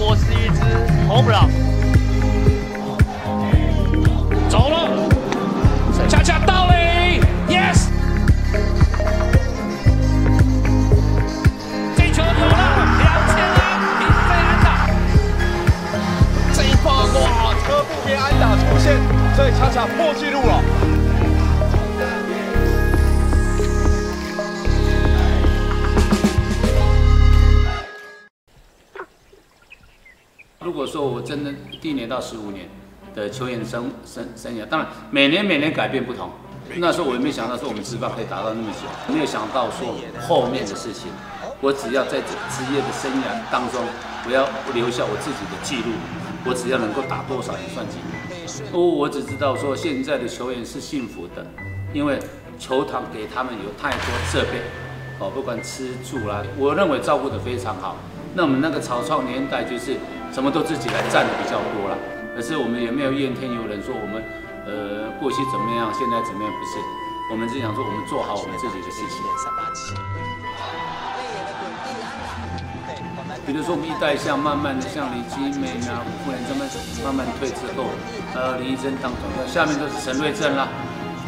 我是一只红不了。如果说我真的第一年到十五年的球员生生生涯，当然每年每年改变不同。那时候我也没想到说我们职棒可以达到那么久，没有想到说后面的事情。我只要在这职业的生涯当中，我要留下我自己的记录。我只要能够打多少年算几年。哦，我只知道说现在的球员是幸福的，因为球团给他们有太多设备，哦，不管吃住啦，我认为照顾得非常好。那我们那个草创年代就是。什么都自己来占的比较多了，可是我们也没有怨天尤人，说我们呃过去怎么样，现在怎么样？不是，我们只想说我们做好我们自己的事情。比如说我们一代像慢慢的像李金美啊、吴富连他们慢慢退之后，呃林一真当总教，下面都是陈瑞正啦、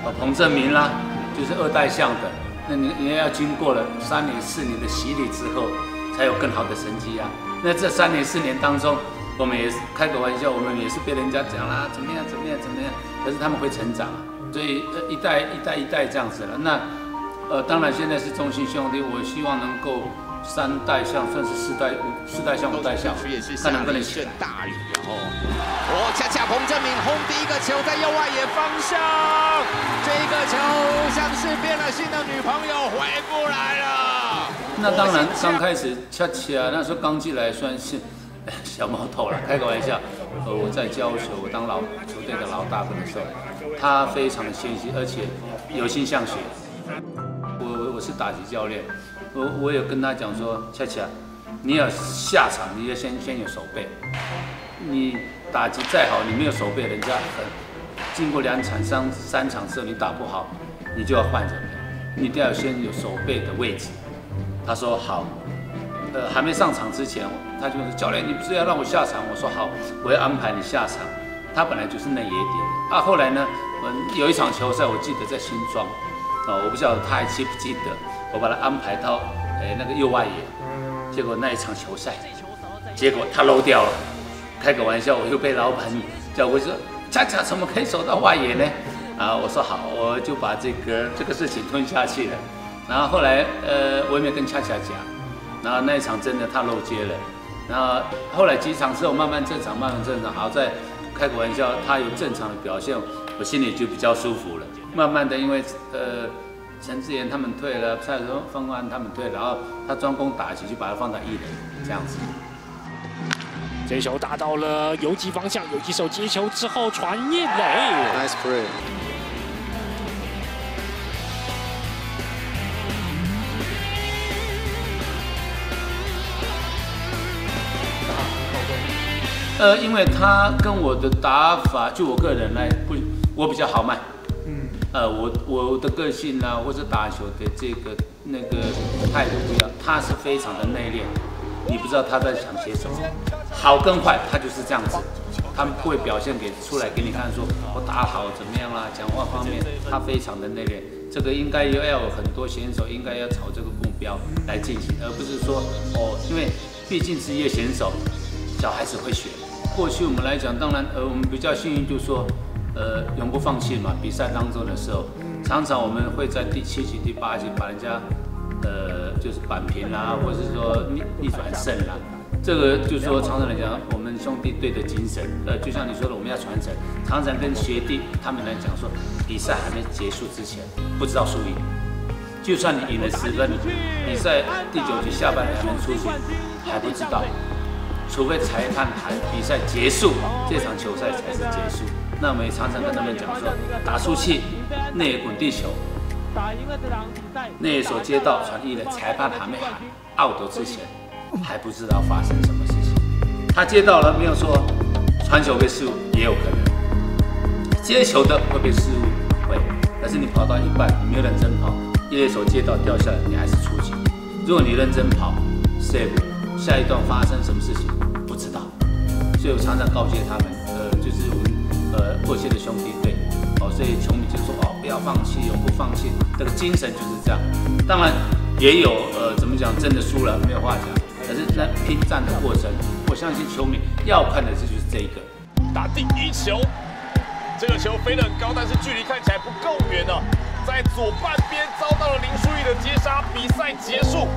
呃彭正明啦，就是二代像的。那你你要经过了三年四年的洗礼之后，才有更好的成绩啊。那这三年四年当中，我们也是开个玩笑，我们也是被人家讲啦，怎么样怎么样怎么样。可是他们会成长，所以一代一代一代这样子了。那呃，当然现在是中信兄弟，我希望能够三代像，算是四代四代像五代像，看能不能下大雨哦。哦，恰恰彭政闵轰第一个球在右外野方向，这个球像是变了心的女朋友回不来了。那当然，刚开始恰恰那时候刚进来算是 小毛头了，开个玩笑。呃，我在教球，我当老球队的老大哥的时候，他非常的谦虚，而且有心向学。我我我是打击教练，我我有跟他讲说，恰恰，你要下场，你要先先有守备。你打击再好，你没有守备，人家很经过两场、三三场之后你打不好，你就要换人了。你一定要先有守备的位置。他说好，呃，还没上场之前，他就说教练，你不是要让我下场？我说好，我要安排你下场。他本来就是那野点啊。后来呢，我有一场球赛，我记得在新庄，哦，我不晓得他还记不记得，我把他安排到哎那个右外野，结果那一场球赛，结果他漏掉了。开个玩笑，我又被老板叫我说，恰恰怎么可以守到外野呢？啊，我说好，我就把这个这个事情吞下去了。然后后来，呃，我也没跟恰恰讲。然后那一场真的他漏接了。然后后来几场之后慢慢正常，慢慢正常。好在开个玩笑，他有正常的表现，我心里就比较舒服了。慢慢的，因为呃陈志远他们退了，蔡荣峰安他们退了，然后他专攻打击，就把他放到一垒这样子。这球打到了游击方向，游击手接球之后传一垒。Nice play。呃，因为他跟我的打法，就我个人来不，我比较豪迈。嗯。呃，我我的个性啊，或者打球的这个那个态度不一样，他是非常的内敛，你不知道他在想些什么。好跟坏，他就是这样子，他们不会表现给出来给你看，说我打好怎么样啦，讲话方面他非常的内敛。这个应该要要有很多选手应该要朝这个目标来进行，而不是说哦，因为毕竟职业选手，小孩子会学。过去我们来讲，当然，呃，我们比较幸运，就是说，呃，永不放弃嘛。比赛当中的时候，常常我们会在第七局、第八局把人家，呃，就是扳平啦，或者是说逆逆转胜啦。这个就是说，常常来讲，我们兄弟队的精神，呃，就像你说的，我们要传承。常常跟学弟他们来讲说，比赛还没结束之前，不知道输赢。就算你赢了十分，比赛第九局下半场还没出局，还不知道。除非裁判喊比赛结束，这场球赛才是结束。那我们也常常跟他们讲说，打出去内野滚地球，内野所接到传递的裁判还没喊 out 之前，还不知道发生什么事情。他接到了没有说传球被失误，也有可能接球的会被失误，会。但是你跑到一半，你没有认真跑，一垒手接到掉下来，你还是出局。如果你认真跑，save。下一段发生什么事情不知道，所以我常常告诫他们，呃，就是我们呃过去的兄弟队，哦，所以球迷就说哦，不要放弃，永不放弃，这个精神就是这样。当然也有呃怎么讲，真的输了没有话讲，可是在拼战的过程，我相信球迷要看的这就是这一个。打第一球，这个球飞得很高，但是距离看起来不够远呢，在左半边遭到了林书义的接杀，比赛结束。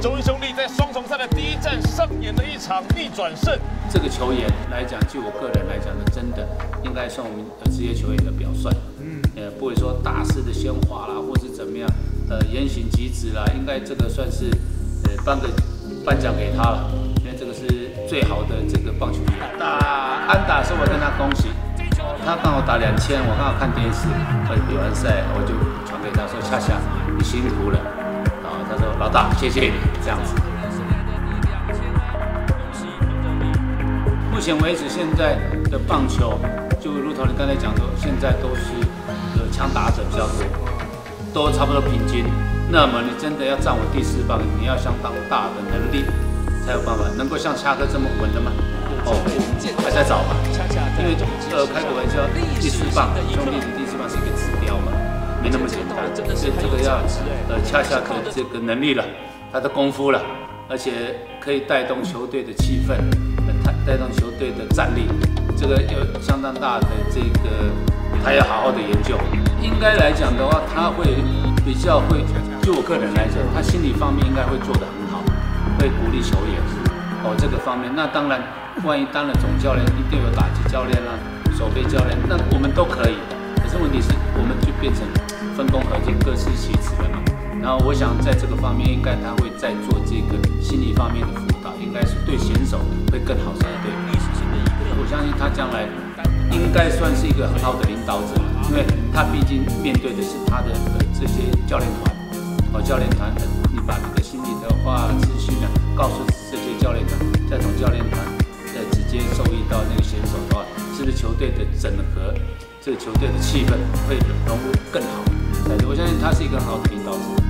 中信兄弟在双重赛的第一战上演了一场逆转胜。这个球员来讲，就我个人来讲呢，真的应该算我们职业球员的表率。嗯，呃，不会说大师的鲜花啦，或是怎么样，呃，言行举止啦，应该这个算是呃颁个颁奖给他了，因为这个是最好的这个棒球员。打。安打是我跟他恭喜，他刚好打两千，我刚好看电视，呃，比完赛我就传给他说：“恰恰，你辛苦了。”：“老大，谢谢你。”这样子。目前为止，现在的棒球就如同你刚才讲说，现在都是呃强打者比较多，都差不多平均。那么你真的要站稳第四棒，你要相当大的能力才有办法能够像恰哥这么稳的吗？哦，还在找嘛？因为呃，开个玩笑，第四棒兄弟你第四棒是，没那么简单。所以这个要呃，恰恰的这个能力了，他的功夫了，而且可以带动球队的气氛，带带动球队的战力，这个有相当大的这个，他要好好的研究。应该来讲的话，他会比较会，就我个人来讲，他心理方面应该会做得很好，会鼓励球员。哦，这个方面，那当然，万一当了总教练，一定有打击教练啦、守备教练，那我们都可以的。可是问题是，我们就变成分工合作，各司其职了嘛。然后我想在这个方面，应该他会再做这个心理方面的辅导，应该是对选手会更好才对。我相信他将来应该算是一个很好的领导者，因为他毕竟面对的是他的这些教练团，哦，教练团，你把这个心理的话、资讯呢，告诉这些。教练团再从教练团再直接受益到那个选手的话，是不是球队的整合，这个球队的气氛会融入更好？我相信他是一个好的领导者。